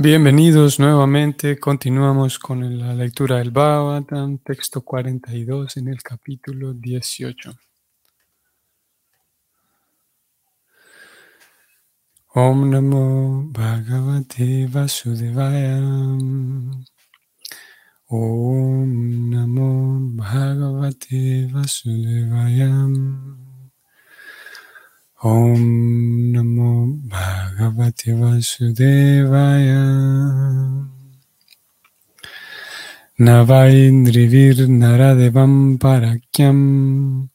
Bienvenidos nuevamente. Continuamos con la lectura del Bhagavatam, texto 42 en el capítulo 18. Om Namo Bhagavate Vasudevaya. Om Namo Bhagavate Vasudevaya. Om Namo Bhagavate Vasudevaya. Navaindrivir Naradevam Parakyam.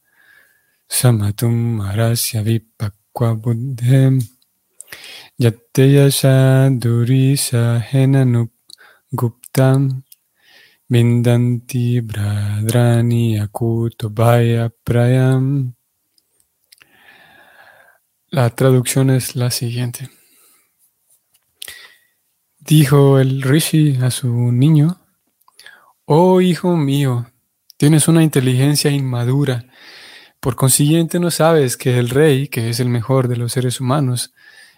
Samatum Arasya Vipakwa Buddhem. Yatteyasha Durisa Henanup Guptam. Vindanti Bradrani Akutobaya Prayam la traducción es la siguiente. Dijo el rishi a su niño, Oh hijo mío, tienes una inteligencia inmadura, por consiguiente no sabes que el rey, que es el mejor de los seres humanos,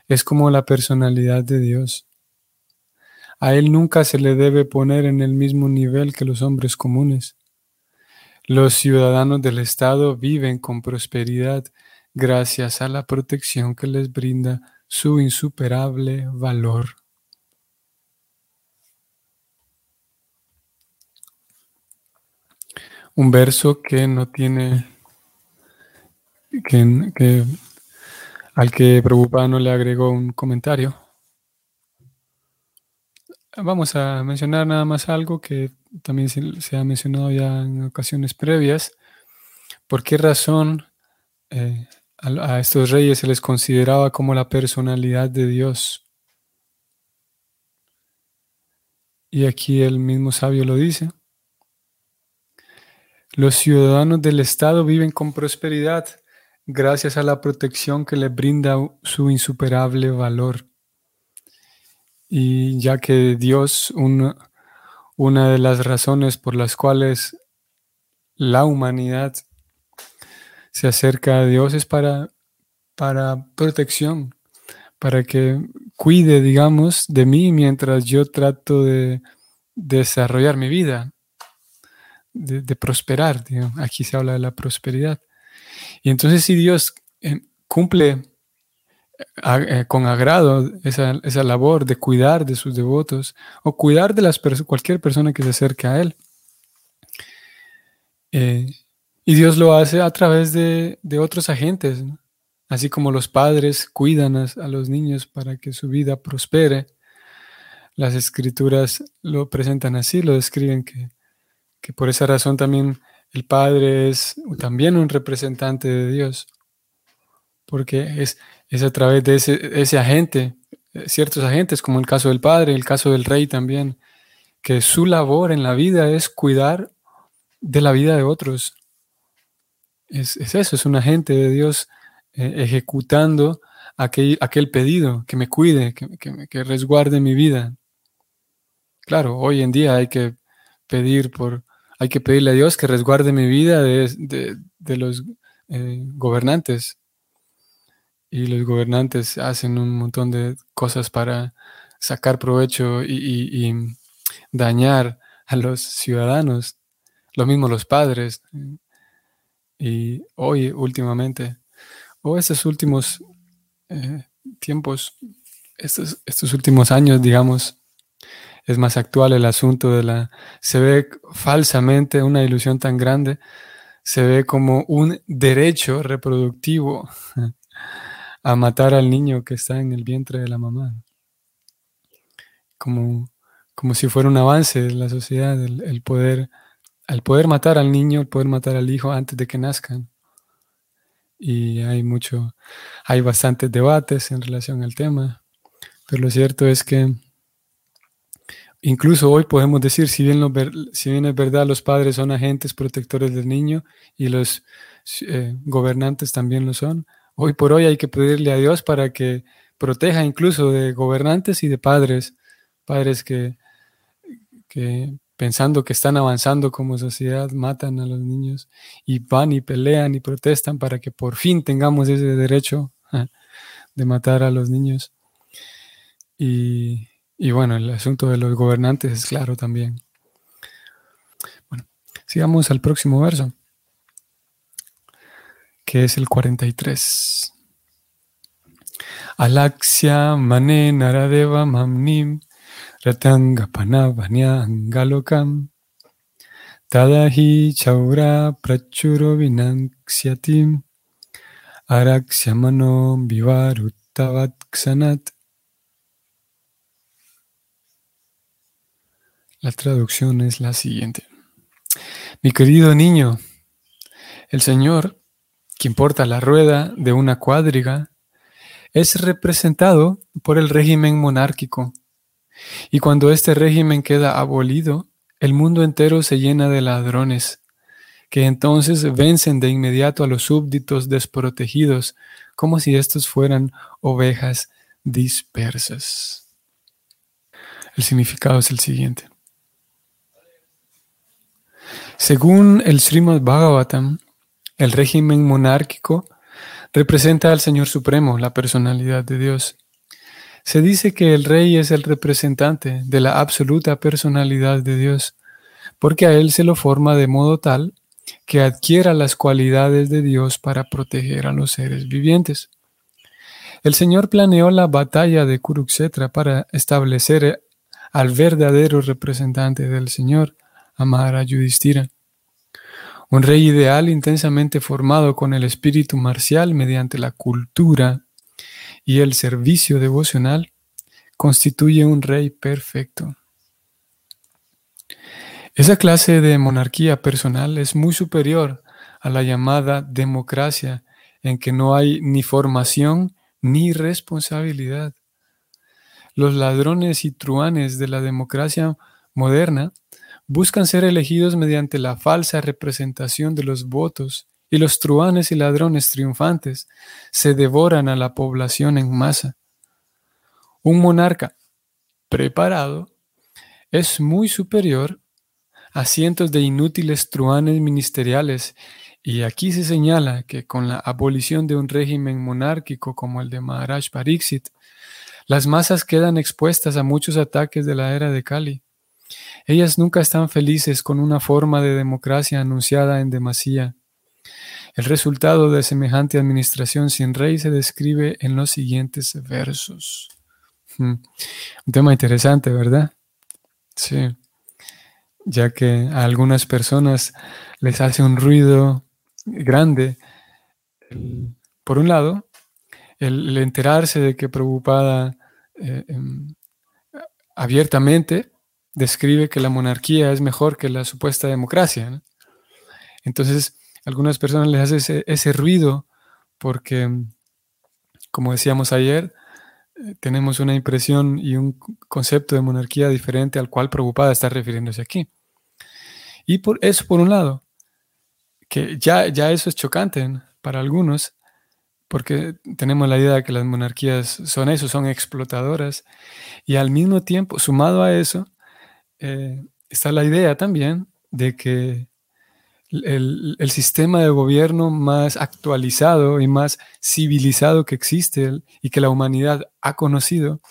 es como la personalidad de Dios. A él nunca se le debe poner en el mismo nivel que los hombres comunes. Los ciudadanos del Estado viven con prosperidad gracias a la protección que les brinda su insuperable valor. Un verso que no tiene, que, al que Prabhupada no le agregó un comentario. Vamos a mencionar nada más algo que también se, ha mencionado ya en ocasiones previas. ¿Por qué razón eh, a, estos reyes se les consideraba como la personalidad de Dios. Y aquí el mismo sabio lo dice. Los ciudadanos del Estado viven con prosperidad gracias a la protección que les brinda su insuperable valor. Y ya que Dios, una de las razones por las cuales la humanidad se acerca a Dios es para, para protección, para que cuide, digamos, de mí mientras yo trato de, desarrollar mi vida, de, prosperar. Aquí se habla de la prosperidad. Y entonces si Dios eh, cumple eh, con agrado esa, labor de cuidar de sus devotos o cuidar de las cualquier persona que se acerque a Él, eh, y Dios lo hace a través de, otros agentes, así como los padres cuidan a, los niños para que su vida prospere. Las escrituras lo presentan así, lo describen que, por esa razón también el padre es también un representante de Dios, porque es, es a través de ese, ese agente, ciertos agentes, como el caso del padre, el caso del rey también, que su labor en la vida es cuidar de la vida de otros, es, eso, es un agente de Dios eh, ejecutando aquel, aquel, pedido, que me cuide, que, resguarde mi vida. Claro, hoy en día hay que pedir por, hay que pedirle a Dios que resguarde mi vida de, los eh, gobernantes. Y los gobernantes hacen un montón de cosas para sacar provecho y, y dañar a los ciudadanos. Lo mismo los padres. Y hoy, últimamente, o estos últimos eh, tiempos, estos, estos últimos años, digamos, es más actual el asunto de la... Se ve falsamente una ilusión tan grande, se ve como un derecho reproductivo a matar al niño que está en el vientre de la mamá. Como, como si fuera un avance de la sociedad, el poder al poder matar al niño, al poder matar al hijo antes de que nazcan. Y hay mucho, hay bastantes debates en relación al tema, pero lo cierto es que incluso hoy podemos decir, si bien, si bien es verdad, los padres son agentes protectores del niño y los eh, gobernantes también lo son, hoy por hoy hay que pedirle a Dios para que proteja incluso de gobernantes y de padres, padres que, que pensando que están avanzando como sociedad, matan a los niños y van y pelean y protestan para que por fin tengamos ese derecho de matar a los niños. Y, Y bueno, el asunto de los gobernantes es claro también. Bueno, sigamos al próximo verso, que es el 43. Alaksya mane naradeva mamnim ratanga panavanya angalokam tadahi chaura prachuro vinanksyatim arakshamano vivaruttavat La traducción es la siguiente. Mi querido niño, el Señor, quien porta la rueda de una cuadriga, es representado por el régimen monárquico. Y cuando este régimen queda abolido, el mundo entero se llena de ladrones, que entonces vencen de inmediato a los súbditos desprotegidos, como si estos fueran ovejas dispersas. El significado es el siguiente. Según el Srimad Bhagavatam, el régimen monárquico representa al Señor Supremo, la personalidad de Dios. Se dice que el rey es el representante de la absoluta personalidad de Dios, porque a él se lo forma de modo tal que adquiera las cualidades de Dios para proteger a los seres vivientes. El Señor planeó la batalla de Kurukshetra para establecer al verdadero representante del Señor, amar a Yudhishthira. Un rey ideal intensamente formado con el espíritu marcial mediante la cultura y el servicio devocional constituye un rey perfecto. Esa clase de monarquía personal es muy superior a la llamada democracia en que no hay ni formación ni responsabilidad. Los ladrones y truanes de la democracia moderna buscan ser elegidos mediante la falsa representación de los votos y los truanes y ladrones triunfantes se devoran a la población en masa. Un monarca preparado es muy superior a cientos de inútiles truanes ministeriales y aquí se señala que con la abolición de un régimen monárquico como el de Maharaj Pariksit, las masas quedan expuestas a muchos ataques de la era de Kali. Ellas nunca están felices con una forma de democracia anunciada en demasía. El resultado de semejante administración sin rey se describe en los siguientes versos. Hmm. Un tema interesante, ¿verdad? Sí. Ya que a algunas personas les hace un ruido grande. por un lado, el, enterarse de que preocupada eh, em, abiertamente describe que la monarquía es mejor que la supuesta democracia. Entonces, algunas personas les hace ese, ruido porque, como decíamos ayer, eh, tenemos una impresión y un concepto de monarquía diferente al cual preocupada está refiriéndose aquí. Y por eso, por un lado, que ya, ya eso es chocante para algunos, porque tenemos la idea de que las monarquías son eso, son explotadoras, y al mismo tiempo, sumado a eso, eh, está la idea también de que el, sistema de gobierno más actualizado y más civilizado que existe y que la humanidad ha conocido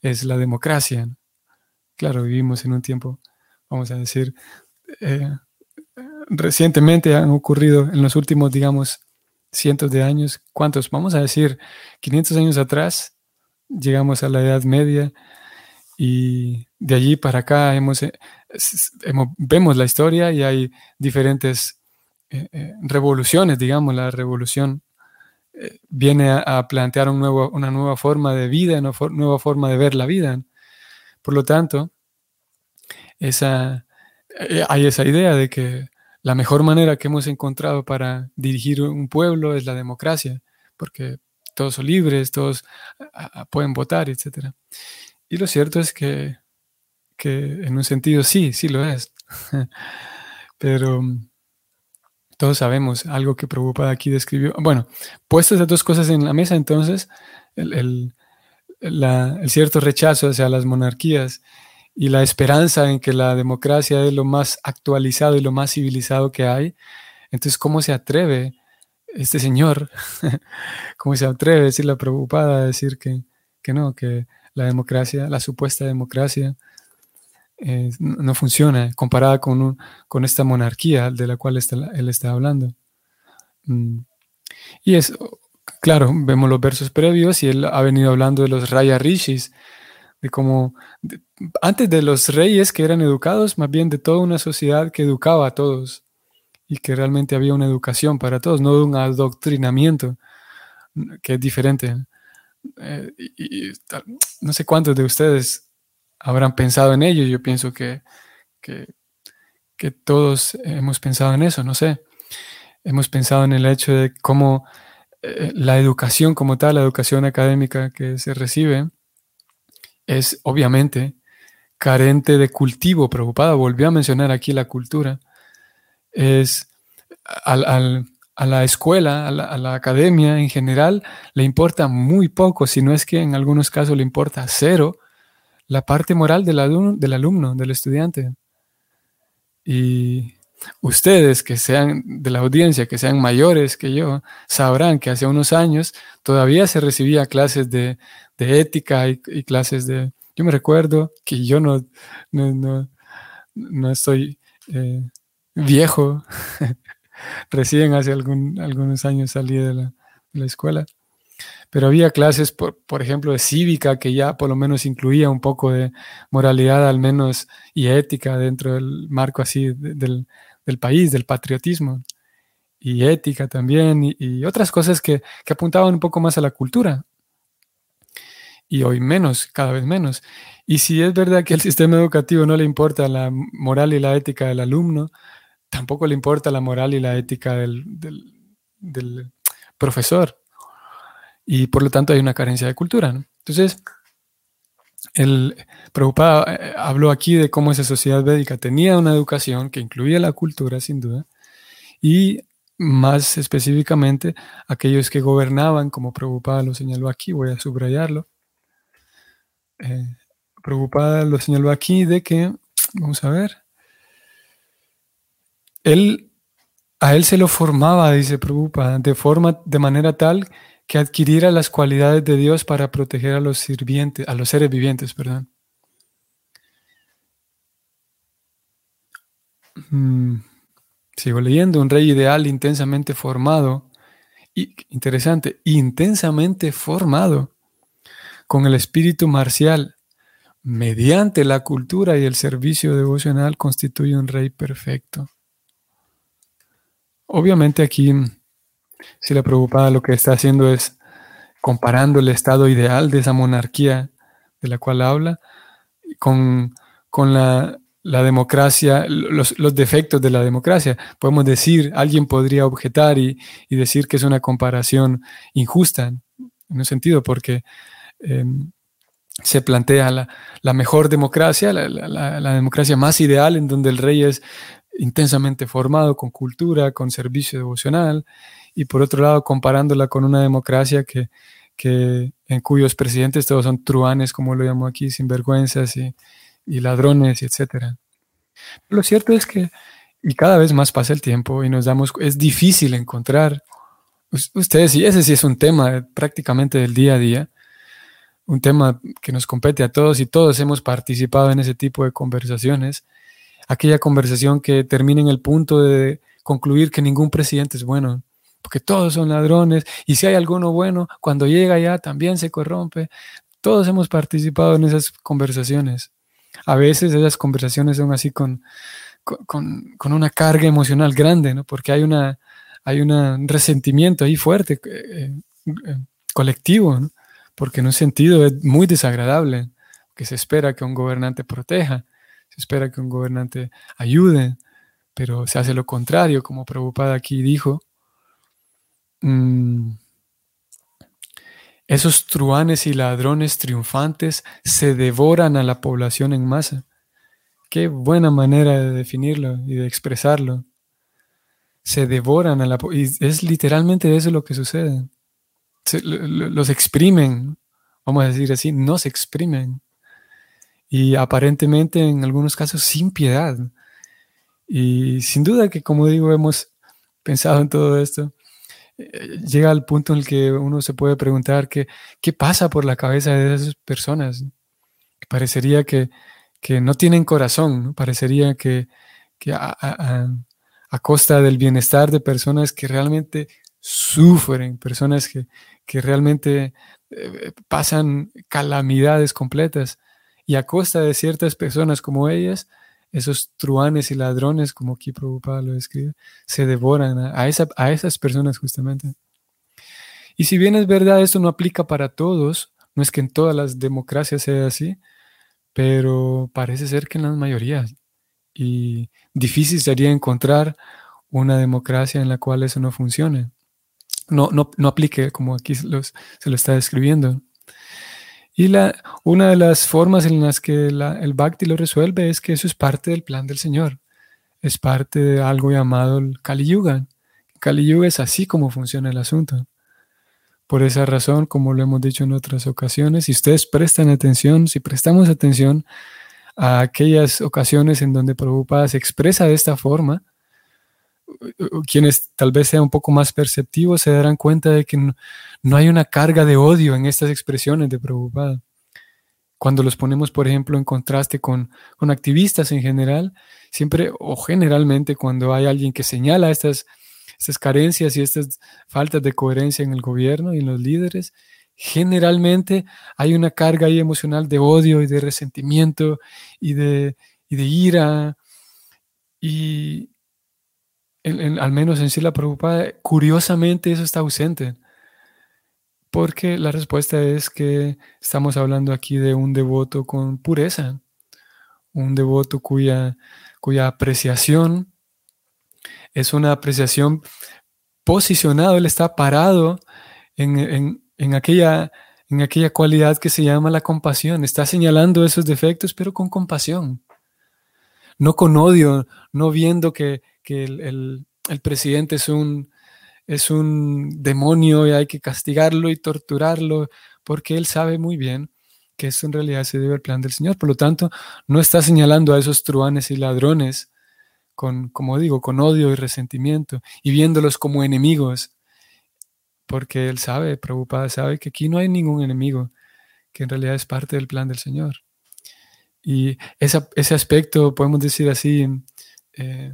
es la democracia. Claro, vivimos en un tiempo, vamos a decir, eh, recientemente han ocurrido en los últimos, digamos, cientos de años, ¿cuántos? Vamos a decir, 500 años atrás, llegamos a la Edad Media y de allí para acá hemos, eh, vemos la historia y hay diferentes eh, eh, revoluciones, digamos, la revolución viene a, plantear un nuevo, una nueva forma de vida, una nueva forma de ver la vida. Por lo tanto, esa, hay esa idea de que la mejor manera que hemos encontrado para dirigir un pueblo es la democracia, porque todos son libres, todos pueden votar, etc. Y lo cierto es que, en un sentido sí, sí lo es. Pero mm, todos sabemos algo que preocupada aquí describió. Bueno, puestas las dos cosas en la mesa, entonces, el, el cierto rechazo hacia las monarquías y la esperanza en que la democracia es lo más actualizado y lo más civilizado que hay. Entonces, ¿cómo se atreve este señor, cómo se atreve a decir la preocupada, a decir que, que no, que la democracia, la supuesta democracia, eh, no funciona comparada con, con esta monarquía de la cual él está hablando. Mm. Y es, claro, vemos los versos previos y él ha venido hablando de los Raya Rishis, de cómo antes de los reyes que eran educados, más bien de toda una sociedad que educaba a todos y que realmente había una educación para todos, no de un adoctrinamiento que es diferente. Eh, no sé cuántos de ustedes habrán pensado en ello, yo pienso que, que, todos hemos pensado en eso, no sé. Hemos pensado en el hecho de cómo eh, la educación como tal, la educación académica que se recibe, es obviamente carente de cultivo, preocupada, volvió a mencionar aquí la cultura, es al, a la escuela, a la, academia en general, le importa muy poco, si no es que en algunos casos le importa cero, la parte moral del alumno, del, alumno, del estudiante. Y ustedes que sean de la audiencia, que sean mayores que yo, sabrán que hace unos años todavía se recibía clases de, ética y, clases de... Yo me recuerdo que yo no, no, no, estoy eh, viejo, recién hace algún, algunos años salí de la, escuela, pero había clases, por, por, ejemplo, de cívica que ya por lo menos incluía un poco de moralidad al menos y ética dentro del marco así del, del país, del patriotismo, y ética también, y, otras cosas que, que, apuntaban un poco más a la cultura. Y hoy menos, cada vez menos. Y si es verdad que al sistema educativo no le importa la moral y la ética del alumno, tampoco le importa la moral y la ética del, del, profesor. Y por lo tanto hay una carencia de cultura. Entonces, el preocupado eh, habló aquí de cómo esa sociedad védica tenía una educación que incluía la cultura, sin duda, y más específicamente aquellos que gobernaban, como preocupada lo señaló aquí, voy a subrayarlo. Eh, lo señaló aquí de que, vamos a ver, él, a él se lo formaba, dice Prabhupada, de forma, de manera tal adquiriera las cualidades de Dios para proteger a los sirvientes, a los seres vivientes, perdón. Mm, sigo leyendo, un rey ideal intensamente formado, y, interesante, intensamente formado con el espíritu marcial, mediante la cultura y el servicio devocional, constituye un rey perfecto. Obviamente aquí, si la preocupada lo que está haciendo es comparando el estado ideal de esa monarquía de la cual habla con, la, democracia, los, defectos de la democracia. Podemos decir, alguien podría objetar y, decir que es una comparación injusta, en un sentido, porque em, se plantea la, mejor democracia, la, democracia más ideal, en donde el rey es intensamente formado con cultura, con servicio devocional, y por otro lado comparándola con una democracia que, que en cuyos presidentes todos son truanes, como lo llamo aquí, sinvergüenzas y, y ladrones, etc. Lo cierto es que, y cada vez más pasa el tiempo y nos damos, es difícil encontrar, ustedes, y ese sí es un tema prácticamente del día a día, un tema que nos compete a todos y todos hemos participado en ese tipo de conversaciones, aquella conversación que termina en el punto de concluir que ningún presidente es bueno, porque todos son ladrones y si hay alguno bueno, cuando llega ya también se corrompe. Todos hemos participado en esas conversaciones. A veces esas conversaciones son así con, con, una carga emocional grande, ¿no? porque hay, una, hay un resentimiento ahí fuerte, eh, eh, colectivo, ¿no? porque en un sentido es muy desagradable, que se espera que un gobernante proteja se espera que un gobernante ayude, pero se hace lo contrario, como Prabhupada aquí dijo. Mm, esos truanes y ladrones triunfantes se devoran a la población en masa. Qué buena manera de definirlo y de expresarlo. Se devoran a la y es literalmente eso lo que sucede. los exprimen, vamos a decir así, no se exprimen y aparentemente en algunos casos sin piedad. Y sin duda que, como digo, hemos pensado en todo esto. Llega al punto en el que uno se puede preguntar qué, pasa por la cabeza de esas personas. Parecería que, no tienen corazón, parecería que, a, costa del bienestar de personas que realmente sufren, personas que, realmente eh, pasan calamidades completas y a costa de ciertas personas como ellas, esos truanes y ladrones, como aquí Prabhupada lo describe, se devoran a, esas personas justamente. Y si bien es verdad, esto no aplica para todos, no es que en todas las democracias sea así, pero parece ser que en las mayorías. Y difícil sería encontrar una democracia en la cual eso no funcione. No, no, no aplique como aquí se lo está describiendo. Y la, una de las formas en las que el Bhakti lo resuelve es que eso es parte del plan del Señor. Es parte de algo llamado el Kali Yuga. Kali Yuga es así como funciona el asunto. Por esa razón, como lo hemos dicho en otras ocasiones, si ustedes prestan atención, si prestamos atención a aquellas ocasiones en donde Prabhupada se expresa de esta forma, quienes tal vez sean un poco más perceptivos se darán cuenta de que no, hay una carga de odio en estas expresiones de Prabhupada. Cuando los ponemos, por ejemplo, en contraste con, con activistas en general, siempre o generalmente cuando hay alguien que señala estas, estas carencias y estas faltas de coherencia en el gobierno y en los líderes, generalmente hay una carga ahí emocional de odio y de resentimiento y de, y de ira. Y, al menos en sí la preocupada, curiosamente eso está ausente. Porque la respuesta es que estamos hablando aquí de un devoto con pureza, un devoto cuya, cuya apreciación es una apreciación posicionado, él está parado en, en, aquella, en aquella cualidad que se llama la compasión, está señalando esos defectos, pero con compasión, no con odio, no viendo que que el, presidente es un, es un demonio y hay que castigarlo y torturarlo, porque él sabe muy bien que esto en realidad se debe al plan del Señor. Por lo tanto, no está señalando a esos truanes y ladrones con, como digo, con odio y resentimiento y viéndolos como enemigos, porque él sabe, preocupada, sabe que aquí no hay ningún enemigo, que en realidad es parte del plan del Señor. Y ese aspecto, podemos decir así, eh,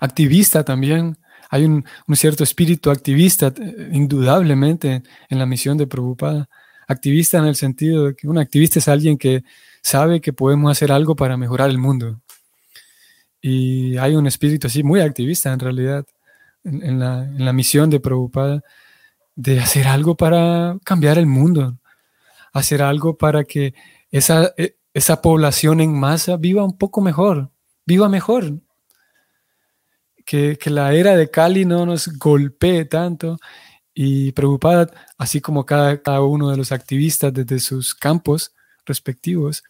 activista también. Hay un, cierto espíritu activista, eh, indudablemente, en la misión de Prabhupada. Activista en el sentido de que un activista es alguien que sabe que podemos hacer algo para mejorar el mundo. Y hay un espíritu así muy activista en realidad en, la, misión de Prabhupada de hacer algo para cambiar el mundo, hacer algo para que esa, e, esa población en masa viva un poco mejor, viva mejor, que, la era de Cali no nos golpee tanto y preocupada, así como cada, cada uno de los activistas desde sus campos respectivos.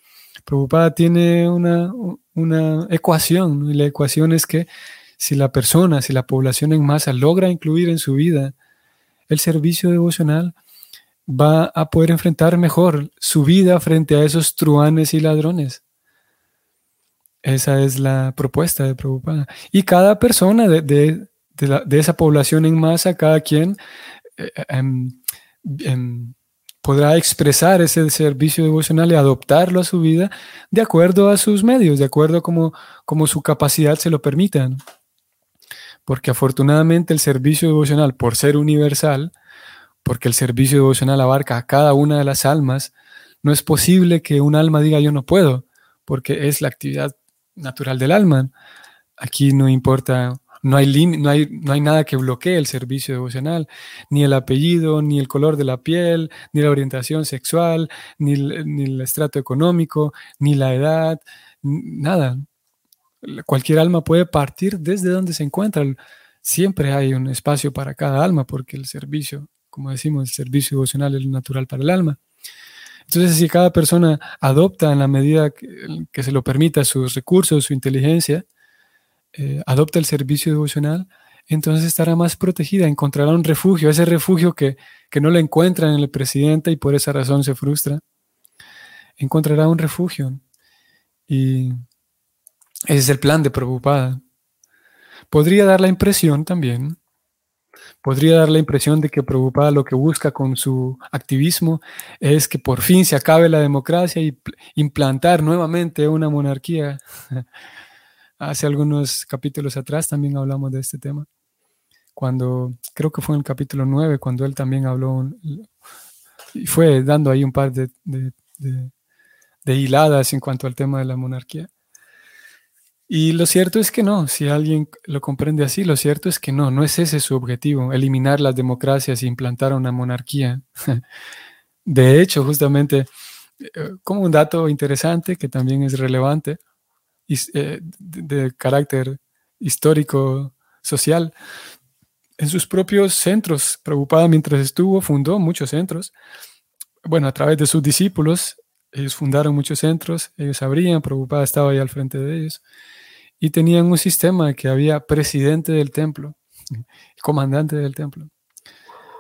Preocupada tiene una, una ecuación, y la ecuación es que si la persona, si la población en masa logra incluir en su vida el servicio devocional, va a poder enfrentar mejor su vida frente a esos truanes y ladrones. Esa es la propuesta de Prabhupada. Y cada persona de, esa población en masa, cada quien eh, em, em, podrá expresar ese servicio devocional y adoptarlo a su vida de acuerdo a sus medios, de acuerdo a como su capacidad se lo permita. Porque afortunadamente el servicio devocional, por ser universal, porque el servicio devocional abarca a cada una de las almas, no es posible que un alma diga yo no puedo, porque es la actividad natural del alma. Aquí no importa, no hay, no hay, no hay nada que bloquee el servicio devocional, ni el apellido, ni el color de la piel, ni la orientación sexual, ni el, estrato económico, ni la edad, nada. Cualquier alma puede partir desde donde se encuentra. Siempre hay un espacio para cada alma porque el servicio, como decimos, el servicio devocional es natural para el alma. Entonces, si cada persona adopta en la medida que, se lo permita sus recursos, su inteligencia, eh, adopta el servicio devocional, entonces estará más protegida, encontrará un refugio, ese refugio que, no le encuentra en el presidente y por esa razón se frustra, encontrará un refugio. Y ese es el plan de Prabhupada. Podría dar la impresión también, podría dar la impresión de que Prabhupada lo que busca con su activismo es que por fin se acabe la democracia y implantar nuevamente una monarquía. Hace algunos capítulos atrás también hablamos de este tema. Cuando, creo que fue en el capítulo 9, cuando él también habló y fue dando ahí un par de hiladas en cuanto al tema de la monarquía. Y lo cierto es que no, si alguien lo comprende así, lo cierto es que no, no es ese su objetivo, eliminar las democracias e implantar una monarquía. De hecho, justamente, eh, como un dato interesante que también es relevante, eh, de carácter histórico, social, en sus propios centros, preocupada mientras estuvo, fundó muchos centros. Bueno, a través de sus discípulos, ellos fundaron muchos centros, ellos abrían, preocupada estaba ahí al frente de ellos y tenían un sistema que había presidente del templo, comandante del templo.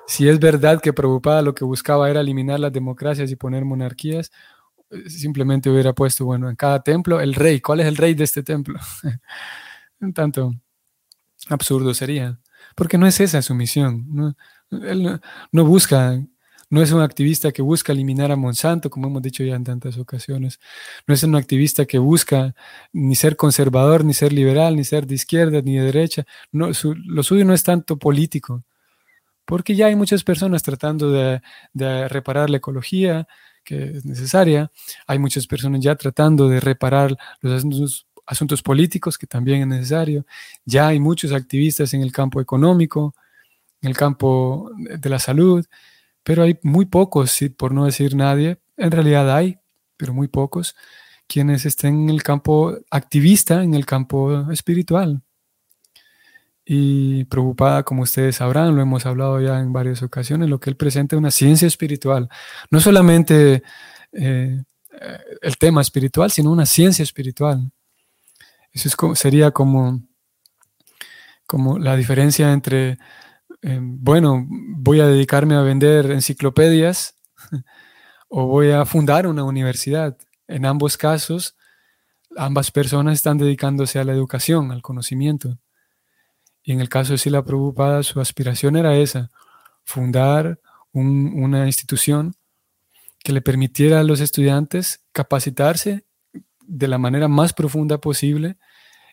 Si es verdad que Prabhupada lo que buscaba era eliminar las democracias y poner monarquías, eh, simplemente hubiera puesto, bueno, en cada templo el rey. ¿Cuál es el rey de este templo? un tanto absurdo sería, porque no es esa su misión. No, él no busca no es un activista que busca eliminar a Monsanto, como hemos dicho ya en tantas ocasiones. No es un activista que busca ni ser conservador, ni ser liberal, ni ser de izquierda, ni de derecha. Lo suyo no es tanto político, porque ya hay muchas personas tratando de, reparar la ecología, que es necesaria. Hay muchas personas ya tratando de reparar los asuntos, asuntos políticos, que también es necesario. Ya hay muchos activistas en el campo económico, en el campo de la salud pero hay muy pocos, por no decir nadie, en realidad hay, pero muy pocos, quienes estén en el campo activista, en el campo espiritual. Y preocupada, como ustedes sabrán, lo hemos hablado ya en varias ocasiones, lo que él presenta es una ciencia espiritual. No solamente eh, el tema espiritual, sino una ciencia espiritual. Eso sería como, como la diferencia entre Em, bueno, voy a dedicarme a vender enciclopedias o voy a fundar una universidad. En ambos casos, ambas personas están dedicándose a la educación, al conocimiento. Y en el caso de Sila Prabhupada, su aspiración era esa, fundar una institución que le permitiera a los estudiantes capacitarse de la manera más profunda posible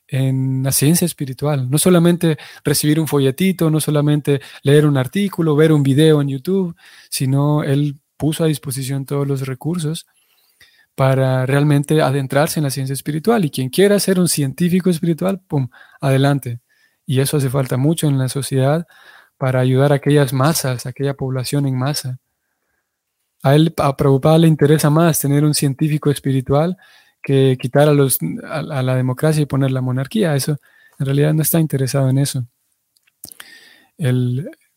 en la ciencia espiritual. No solamente recibir un folletito, no solamente leer un artículo, ver un video en YouTube, sino él puso a disposición todos los recursos para realmente adentrarse en la ciencia espiritual. Y quien quiera ser un científico espiritual, ¡pum!, adelante. Y eso hace falta mucho en la sociedad para ayudar a aquellas masas, a aquella población en masa. A él, a le interesa más tener un científico espiritual que quitar a, los, a, la democracia y poner la monarquía. Eso en realidad no está interesado en eso.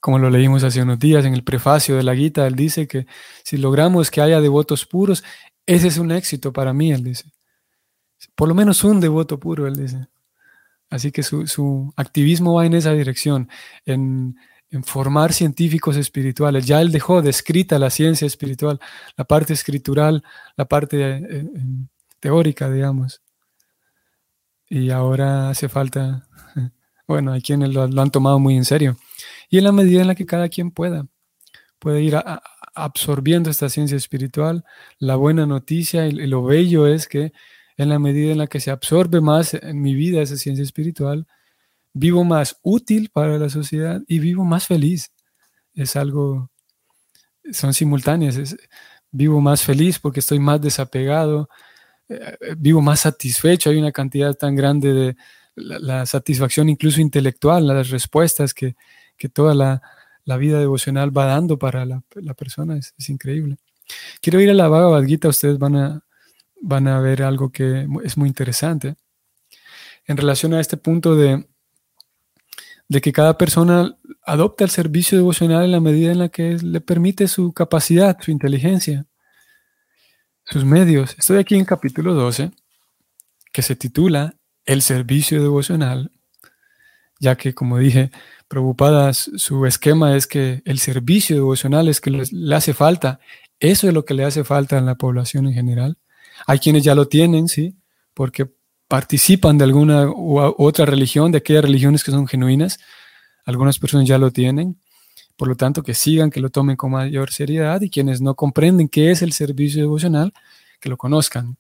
como lo leímos hace unos días en el prefacio de la Gita, él dice que si logramos que haya devotos puros, ese es un éxito para mí, él dice. Por lo menos un devoto puro, él dice. Así que su, activismo va en esa dirección, en, formar científicos espirituales. Ya él dejó descrita la ciencia espiritual, la parte escritural, la parte eh, teórica, digamos. Y ahora hace falta, bueno, hay quienes lo, han tomado muy en serio. Y en la medida en la que cada quien pueda, puede ir absorbiendo esta ciencia espiritual, la buena noticia y, lo bello es que en la medida en la que se absorbe más en mi vida esa ciencia espiritual, vivo más útil para la sociedad y vivo más feliz. Es algo, son simultáneas. vivo más feliz porque estoy más desapegado, eh, vivo más satisfecho, hay una cantidad tan grande de la, satisfacción incluso intelectual, las respuestas que, toda la, vida devocional va dando para la, persona, es, increíble. Quiero ir a la Bhagavad Gita, ustedes van a, van a ver algo que es muy interesante en relación a este punto de, de que cada persona adopta el servicio devocional en la medida en la que le permite su capacidad, su inteligencia sus medios. Estoy aquí en capítulo 12, que se titula El servicio devocional, ya que, como dije, preocupadas, su esquema es que el servicio devocional es que le hace falta. Eso es lo que le hace falta a la población en general. Hay quienes ya lo tienen, sí, porque participan de alguna u otra religión, de aquellas religiones que son genuinas. Algunas personas ya lo tienen. Por lo tanto que sigan, que lo tomen con mayor seriedad y quienes no comprenden qué es el servicio devocional, que lo conozcan.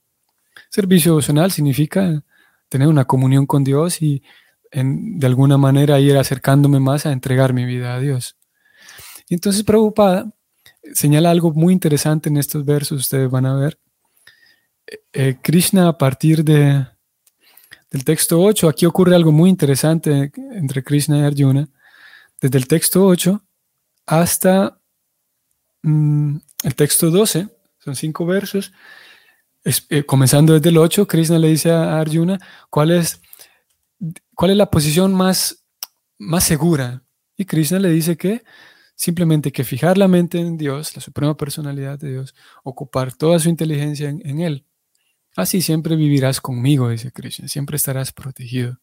Servicio devocional significa tener una comunión con Dios y de alguna manera ir acercándome más a entregar mi vida a Dios. Y entonces Prabhupada señala algo muy interesante en estos versos, ustedes van a ver. Eh, eh, Krishna a partir de, del texto 8, aquí ocurre algo muy interesante entre Krishna y Arjuna. Desde el texto 8 hasta mm, el texto 12, son cinco versos, eh, comenzando desde el 8, Krishna le dice a Arjuna cuál es, cuál es la posición más, más segura. Y Krishna le dice que simplemente que fijar la mente en Dios, la suprema personalidad de Dios, ocupar toda su inteligencia en, Él. Así siempre vivirás conmigo, dice Krishna, siempre estarás protegido.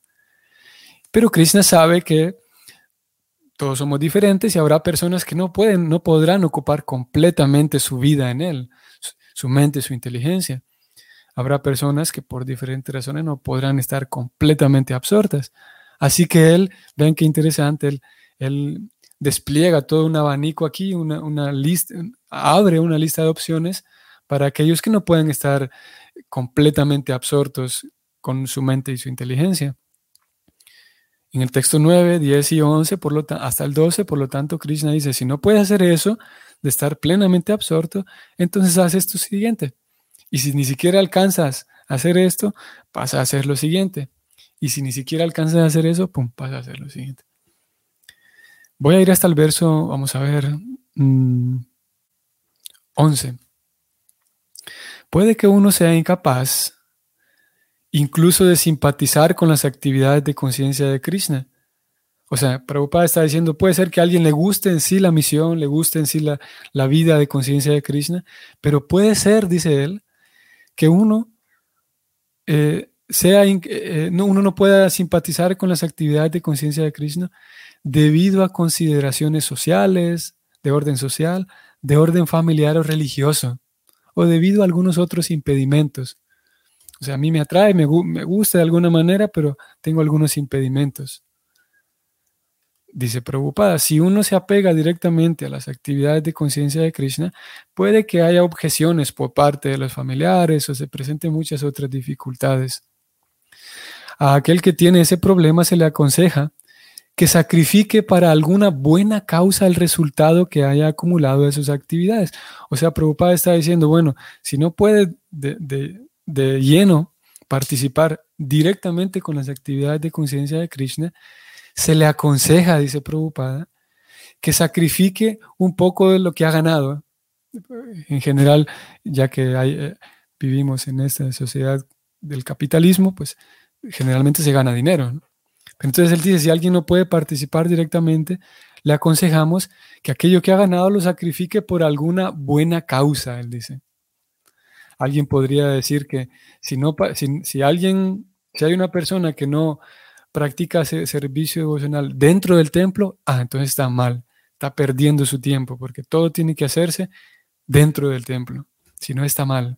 Pero Krishna sabe que todos somos diferentes y habrá personas que no pueden, no podrán ocupar completamente su vida en Él, su mente, su inteligencia habrá personas que por diferentes razones no podrán estar completamente absortas. Así que él, ven qué interesante, él, despliega todo un abanico aquí, una, lista, abre una lista de opciones para aquellos que no pueden estar completamente absortos con su mente y su inteligencia. En el texto 9, 10 y 11, por lo hasta el 12, por lo tanto, Krishna dice, si no puedes hacer eso, de estar plenamente absorto, entonces haz esto siguiente. Y si ni siquiera alcanzas a hacer esto, pasa a hacer lo siguiente. Y si ni siquiera alcanzas a hacer eso, pum, pasa a hacer lo siguiente. Voy a ir hasta el verso, vamos a ver, 11. Mm, Puede que uno sea incapaz incluso de simpatizar con las actividades de conciencia de Krishna. O sea, Prabhupada está diciendo, puede ser que a alguien le guste en sí la misión, le guste en sí la, la vida de conciencia de Krishna, pero puede ser, dice él, que uno eh, sea, eh, no, uno no pueda simpatizar con las actividades de conciencia de Krishna debido a consideraciones sociales, de orden social, de orden familiar o religioso, o debido a algunos otros impedimentos. O sea, a mí me atrae, me, me gusta de alguna manera, pero tengo algunos impedimentos. Dice Prabhupada, si uno se apega directamente a las actividades de conciencia de Krishna, puede que haya objeciones por parte de los familiares o se presenten muchas otras dificultades. A aquel que tiene ese problema se le aconseja que sacrifique para alguna buena causa el resultado que haya acumulado de sus actividades. O sea, Prabhupada está diciendo, bueno, si no puede de, de lleno participar directamente con las actividades de conciencia de Krishna, se le aconseja, dice Prabhupada, que sacrifique un poco de lo que ha ganado. En general, ya que eh, vivimos en esta sociedad del capitalismo, pues generalmente se gana dinero. entonces él dice, si alguien no puede participar directamente, le aconsejamos que aquello que ha ganado lo sacrifique por alguna buena causa, él dice. Alguien podría decir que si, no, si alguien, si hay una persona que no practica ese servicio devocional dentro del templo, ah, entonces está mal, está perdiendo su tiempo, porque todo tiene que hacerse dentro del templo, si no está mal.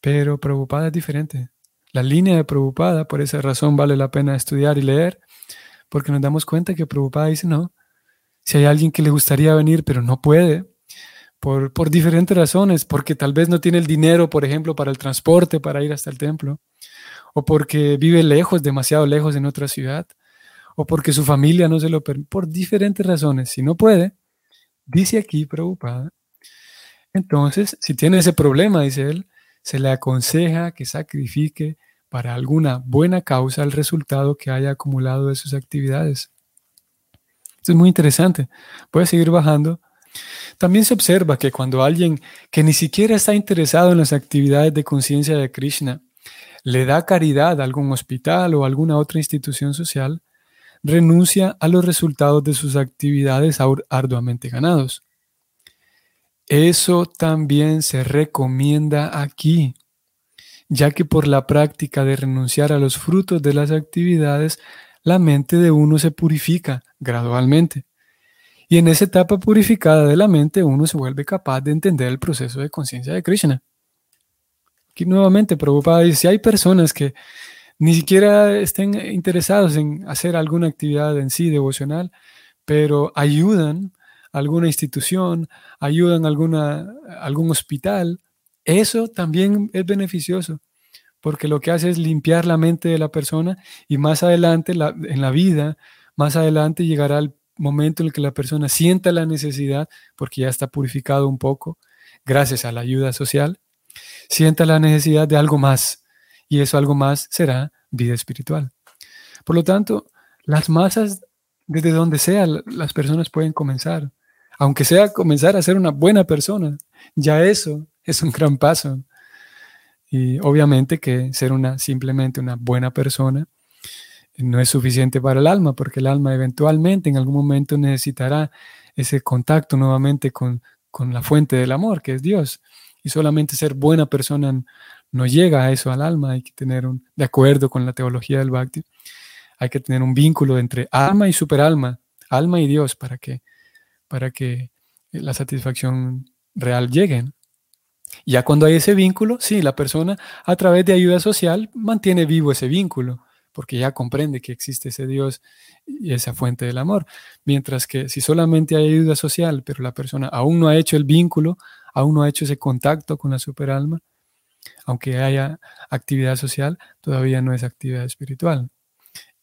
Pero Prabhupada es diferente. La línea de Prabhupada, por esa razón vale la pena estudiar y leer, porque nos damos cuenta que Prabhupada dice, no, si hay alguien que le gustaría venir, pero no puede, por, diferentes razones, porque tal vez no tiene el dinero, por ejemplo, para el transporte, para ir hasta el templo, o porque vive lejos, demasiado lejos en otra ciudad, o porque su familia no se lo permite, por diferentes razones. Si no puede, dice aquí preocupada, entonces, si tiene ese problema, dice él, se le aconseja que sacrifique para alguna buena causa el resultado que haya acumulado de sus actividades. Esto es muy interesante. Puede seguir bajando. También se observa que cuando alguien que ni siquiera está interesado en las actividades de conciencia de Krishna le da caridad a algún hospital o alguna otra institución social, renuncia a los resultados de sus actividades arduamente ganados. Eso también se recomienda aquí, ya que por la práctica de renunciar a los frutos de las actividades, la mente de uno se purifica gradualmente. Y en esa etapa purificada de la mente uno se vuelve capaz de entender el proceso de conciencia de Krishna. Aquí nuevamente Prabhupada dice, si hay personas que ni siquiera estén interesados en hacer alguna actividad en sí devocional, pero ayudan alguna institución, ayudan a alguna, algún hospital, eso también es beneficioso, porque lo que hace es limpiar la mente de la persona y más adelante en la vida, más adelante llegará el momento en el que la persona sienta la necesidad, porque ya está purificado un poco, gracias a la ayuda social, sienta la necesidad de algo más, y eso algo más será vida espiritual. Por lo tanto, las masas, desde donde sea, las personas pueden comenzar, aunque sea comenzar a ser una buena persona, ya eso es un gran paso. Y obviamente que ser una simplemente una buena persona no es suficiente para el alma, porque el alma eventualmente en algún momento necesitará ese contacto nuevamente con, la fuente del amor, que es Dios. Y solamente ser buena persona no llega a eso al alma, hay que tener un, de acuerdo con la teología del Bhakti, hay que tener un vínculo entre alma y superalma, alma y Dios, para que, para que la satisfacción real llegue. Ya cuando hay ese vínculo, sí, la persona a través de ayuda social mantiene vivo ese vínculo porque ya comprende que existe ese Dios y esa fuente del amor. Mientras que si solamente hay ayuda social, pero la persona aún no ha hecho el vínculo, aún no ha hecho ese contacto con la superalma, aunque haya actividad social, todavía no es actividad espiritual.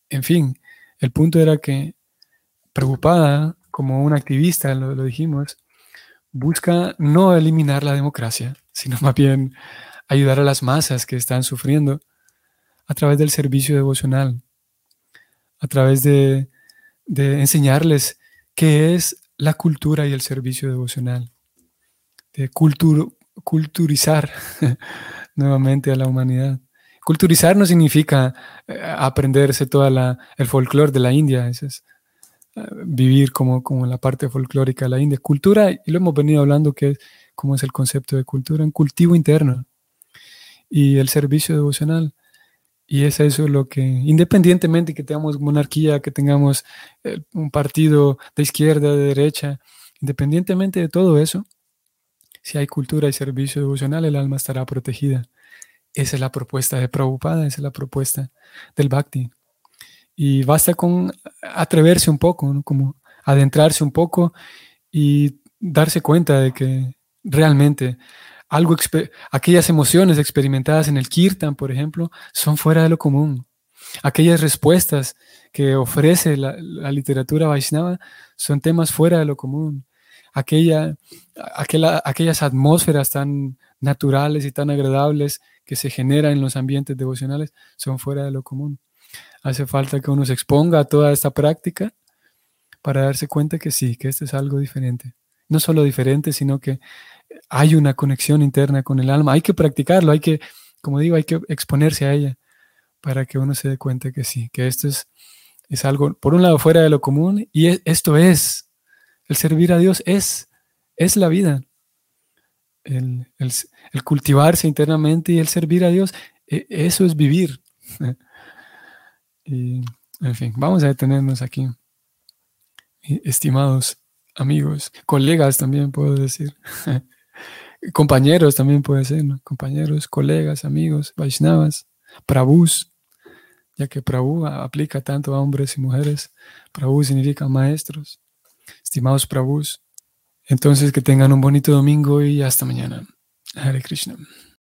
En fin, el punto era que preocupada como un activista, lo, lo dijimos, busca no eliminar la democracia, sino más bien ayudar a las masas que están sufriendo a través del servicio devocional, a través de, enseñarles qué es la cultura y el servicio devocional, de culturizar nuevamente a la humanidad. Culturizar no significa eh, aprenderse todo el folclore de la India, eh, vivir como, como la parte folclórica de la India. Cultura, y lo hemos venido hablando, que es como es el concepto de cultura, un cultivo interno. Y el servicio devocional y es eso lo que, independientemente que tengamos monarquía, que tengamos eh, un partido de izquierda, de derecha, independientemente de todo eso, si hay cultura y servicio devocional, el alma estará protegida. Esa es la propuesta de Prabhupada, esa es la propuesta del Bhakti. Y basta con atreverse un poco, como adentrarse un poco y darse cuenta de que realmente algo, aquellas emociones experimentadas en el kirtan, por ejemplo, son fuera de lo común. Aquellas respuestas que ofrece la, literatura Vaishnava son temas fuera de lo común. Aquella, aquellas atmósferas tan naturales y tan agradables que se generan en los ambientes devocionales son fuera de lo común. Hace falta que uno se exponga a toda esta práctica para darse cuenta que sí, que esto es algo diferente. No solo diferente, sino que hay una conexión interna con el alma. Hay que practicarlo, hay que, como digo, hay que exponerse a ella para que uno se dé cuenta que sí, que esto es, es algo, por un lado, fuera de lo común y esto es, el servir a Dios es, es la vida. El, cultivarse internamente y el servir a Dios, e, eso es vivir. y, en fin, vamos a detenernos aquí, estimados amigos, colegas también puedo decir. Compañeros también puede ser. Compañeros, colegas, amigos, Vaishnavas, Prabhus, ya que Prabhu aplica tanto a hombres y mujeres. Prabhu significa maestros. Estimados Prabhus, entonces que tengan un bonito domingo y hasta mañana. Hare Krishna.